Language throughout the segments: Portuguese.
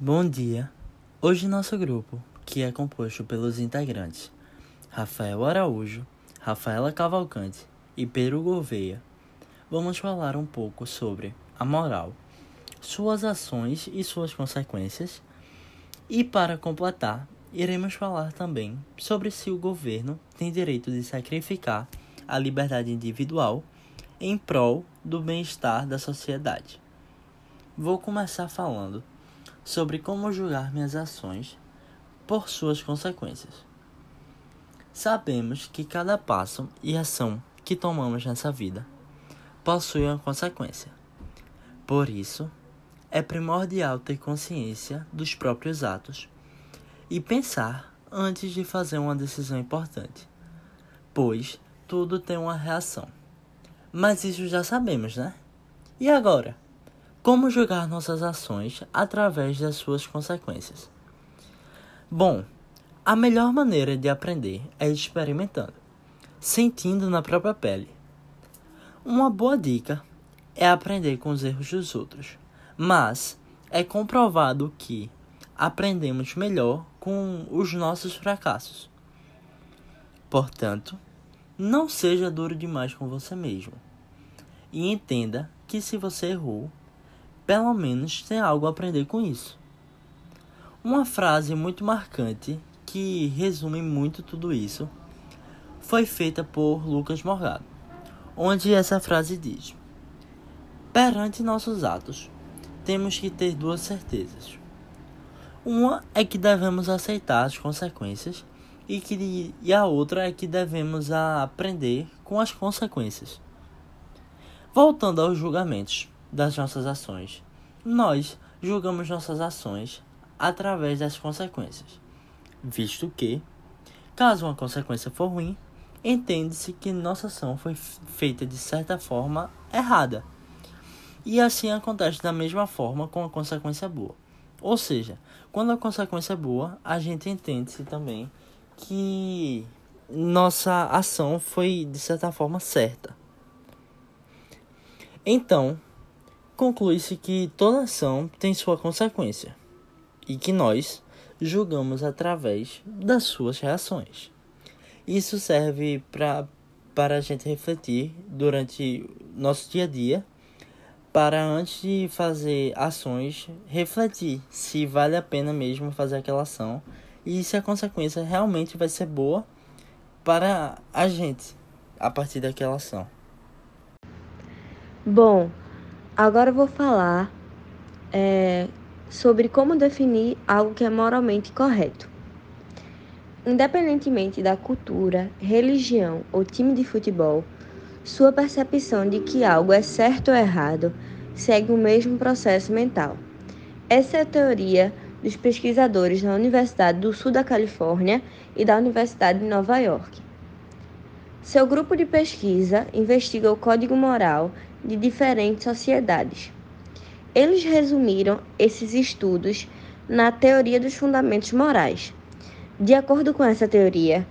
Bom dia! Hoje nosso grupo, que é composto pelos integrantes Rafael Araújo, Rafaela Cavalcante e Pedro Gouveia, vamos falar um pouco sobre a moral, suas ações e suas consequências. E para completar, iremos falar também sobre se o governo tem direito de sacrificar a liberdade individual em prol do bem-estar da sociedade. Vou começar falando sobre como julgar minhas ações por suas consequências. Sabemos que cada passo e ação que tomamos nessa vida possui uma consequência. Por isso, é primordial ter consciência dos próprios atos e pensar antes de fazer uma decisão importante, pois tudo tem uma reação. Mas isso já sabemos, né? E agora? Como julgar nossas ações através das suas consequências? Bom, a melhor maneira de aprender é experimentando, sentindo na própria pele. Uma boa dica é aprender com os erros dos outros, mas é comprovado que aprendemos melhor com os nossos fracassos. Portanto, não seja duro demais com você mesmo e entenda que se você errou, pelo menos tem algo a aprender com isso. Uma frase muito marcante que resume muito tudo isso foi feita por Lucas Morgado, onde essa frase diz: Perante nossos atos, temos que ter duas certezas. Uma é que devemos aceitar as consequências e, que, e a outra é que devemos aprender com as consequências. Voltando aos julgamentos das nossas ações. Nós julgamos nossas ações através das consequências, visto que, caso uma consequência for ruim, entende-se que nossa ação foi feita de certa forma errada. E assim acontece da mesma forma com a consequência boa. Ou seja, quando a consequência é boa, a gente entende-se também que nossa ação foi de certa forma certa. Então, conclui-se que toda ação tem sua consequência e que nós julgamos através das suas reações. Isso serve pra, para a gente refletir durante nosso dia a dia, para antes de fazer ações, refletir se vale a pena mesmo fazer aquela ação e se a consequência realmente vai ser boa para a gente a partir daquela ação. Bom, agora eu vou falar é, sobre como definir algo que é moralmente correto. Independentemente da cultura, religião ou time de futebol, sua percepção de que algo é certo ou errado segue o mesmo processo mental. Essa é a teoria dos pesquisadores da Universidade do Sul da Califórnia e da Universidade de Nova York. Seu grupo de pesquisa investiga o código moral de diferentes sociedades. Eles resumiram esses estudos na teoria dos fundamentos morais. De acordo com essa teoria,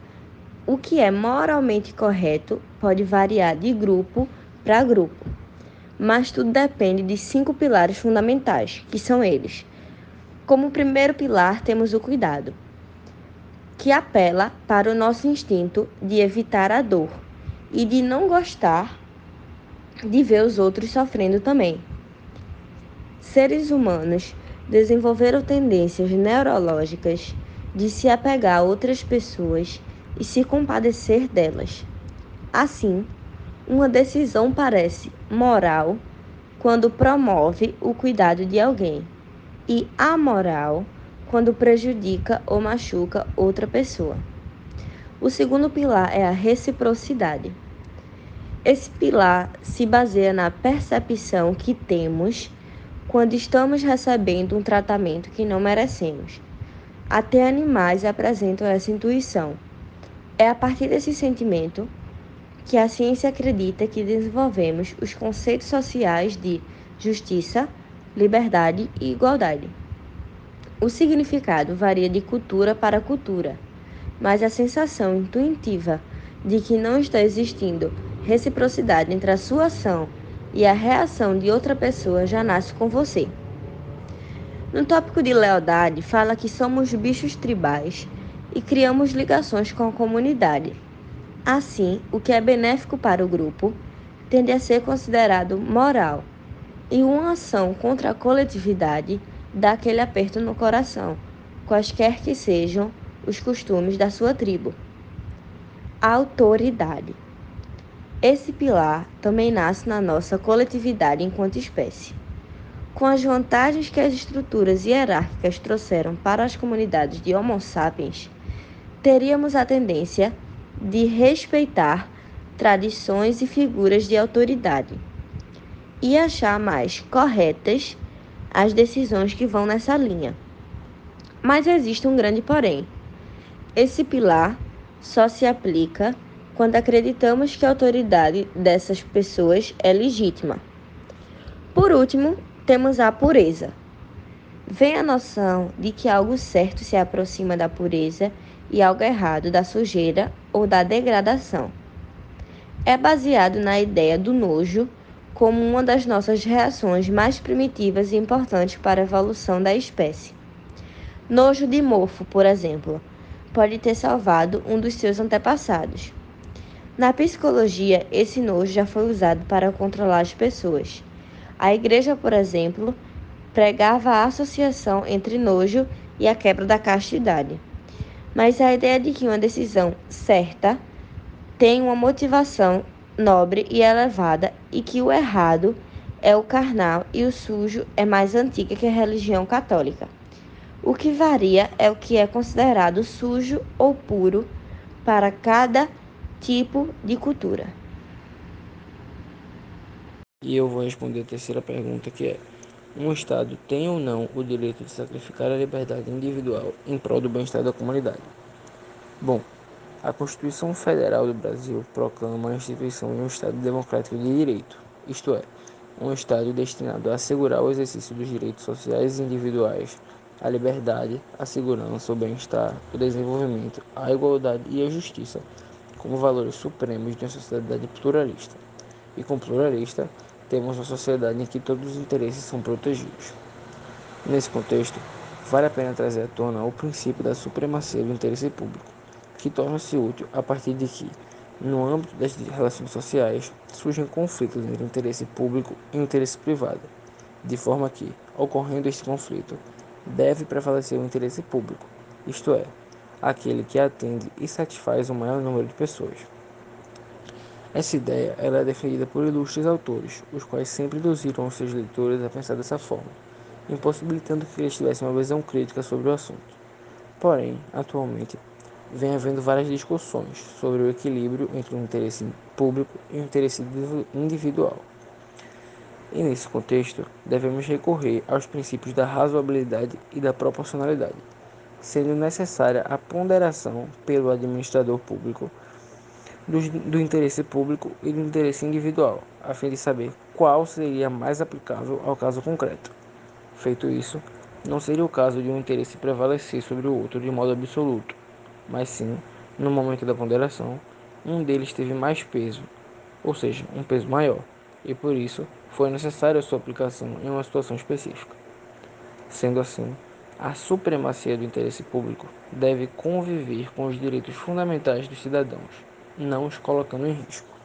o que é moralmente correto pode variar de grupo para grupo, mas tudo depende de cinco pilares fundamentais, que são eles. Como primeiro pilar, temos o cuidado que apela para o nosso instinto de evitar a dor e de não gostar de ver os outros sofrendo também. Seres humanos desenvolveram tendências neurológicas de se apegar a outras pessoas e se compadecer delas. Assim, uma decisão parece moral quando promove o cuidado de alguém e amoral quando prejudica ou machuca outra pessoa. O segundo pilar é a reciprocidade. Esse pilar se baseia na percepção que temos quando estamos recebendo um tratamento que não merecemos. Até animais apresentam essa intuição. É a partir desse sentimento que a ciência acredita que desenvolvemos os conceitos sociais de justiça, liberdade e igualdade. O significado varia de cultura para cultura, mas a sensação intuitiva de que não está existindo reciprocidade entre a sua ação e a reação de outra pessoa já nasce com você. No tópico de lealdade, fala que somos bichos tribais e criamos ligações com a comunidade. Assim, o que é benéfico para o grupo tende a ser considerado moral, e uma ação contra a coletividade dá aquele aperto no coração, quaisquer que sejam os costumes da sua tribo. autoridade. Esse pilar também nasce na nossa coletividade enquanto espécie. Com as vantagens que as estruturas hierárquicas trouxeram para as comunidades de Homo sapiens, teríamos a tendência de respeitar tradições e figuras de autoridade e achar mais corretas as decisões que vão nessa linha. Mas existe um grande porém. Esse pilar só se aplica quando acreditamos que a autoridade dessas pessoas é legítima. Por último, temos a pureza. Vem a noção de que algo certo se aproxima da pureza e algo errado da sujeira ou da degradação. É baseado na ideia do nojo como uma das nossas reações mais primitivas e importantes para a evolução da espécie. Nojo de mofo, por exemplo, pode ter salvado um dos seus antepassados. Na psicologia, esse nojo já foi usado para controlar as pessoas. A igreja, por exemplo, pregava a associação entre nojo e a quebra da castidade. Mas a ideia de que uma decisão certa tem uma motivação nobre e elevada e que o errado é o carnal e o sujo é mais antiga que a religião católica. O que varia é o que é considerado sujo ou puro para cada tipo de cultura. E eu vou responder a terceira pergunta, que é: um Estado tem ou não o direito de sacrificar a liberdade individual em prol do bem-estar da comunidade? Bom, a Constituição Federal do Brasil proclama a instituição de um Estado democrático de direito, isto é, um Estado destinado a assegurar o exercício dos direitos sociais e individuais, a liberdade, a segurança, o bem-estar, o desenvolvimento, a igualdade e a justiça como valores supremos de uma sociedade pluralista. E com pluralista, temos uma sociedade em que todos os interesses são protegidos. Nesse contexto, vale a pena trazer à tona o princípio da supremacia do interesse público, que torna-se útil a partir de que, no âmbito das relações sociais, surgem conflitos entre interesse público e interesse privado, de forma que, ocorrendo este conflito, deve prevalecer o interesse público, isto é, aquele que atende e satisfaz o maior número de pessoas. Essa ideia ela é defendida por ilustres autores, os quais sempre induziram os seus leitores a pensar dessa forma, impossibilitando que eles tivessem uma visão crítica sobre o assunto. Porém, atualmente, vem havendo várias discussões sobre o equilíbrio entre o interesse público e o interesse individual. E nesse contexto, devemos recorrer aos princípios da razoabilidade e da proporcionalidade, sendo necessária a ponderação pelo administrador público do, do interesse público e do interesse individual, a fim de saber qual seria mais aplicável ao caso concreto. Feito isso, não seria o caso de um interesse prevalecer sobre o outro de modo absoluto, mas sim, no momento da ponderação, um deles teve mais peso, ou seja, um peso maior, e por isso foi necessária a sua aplicação em uma situação específica. Sendo assim, a supremacia do interesse público deve conviver com os direitos fundamentais dos cidadãos não os colocando em risco.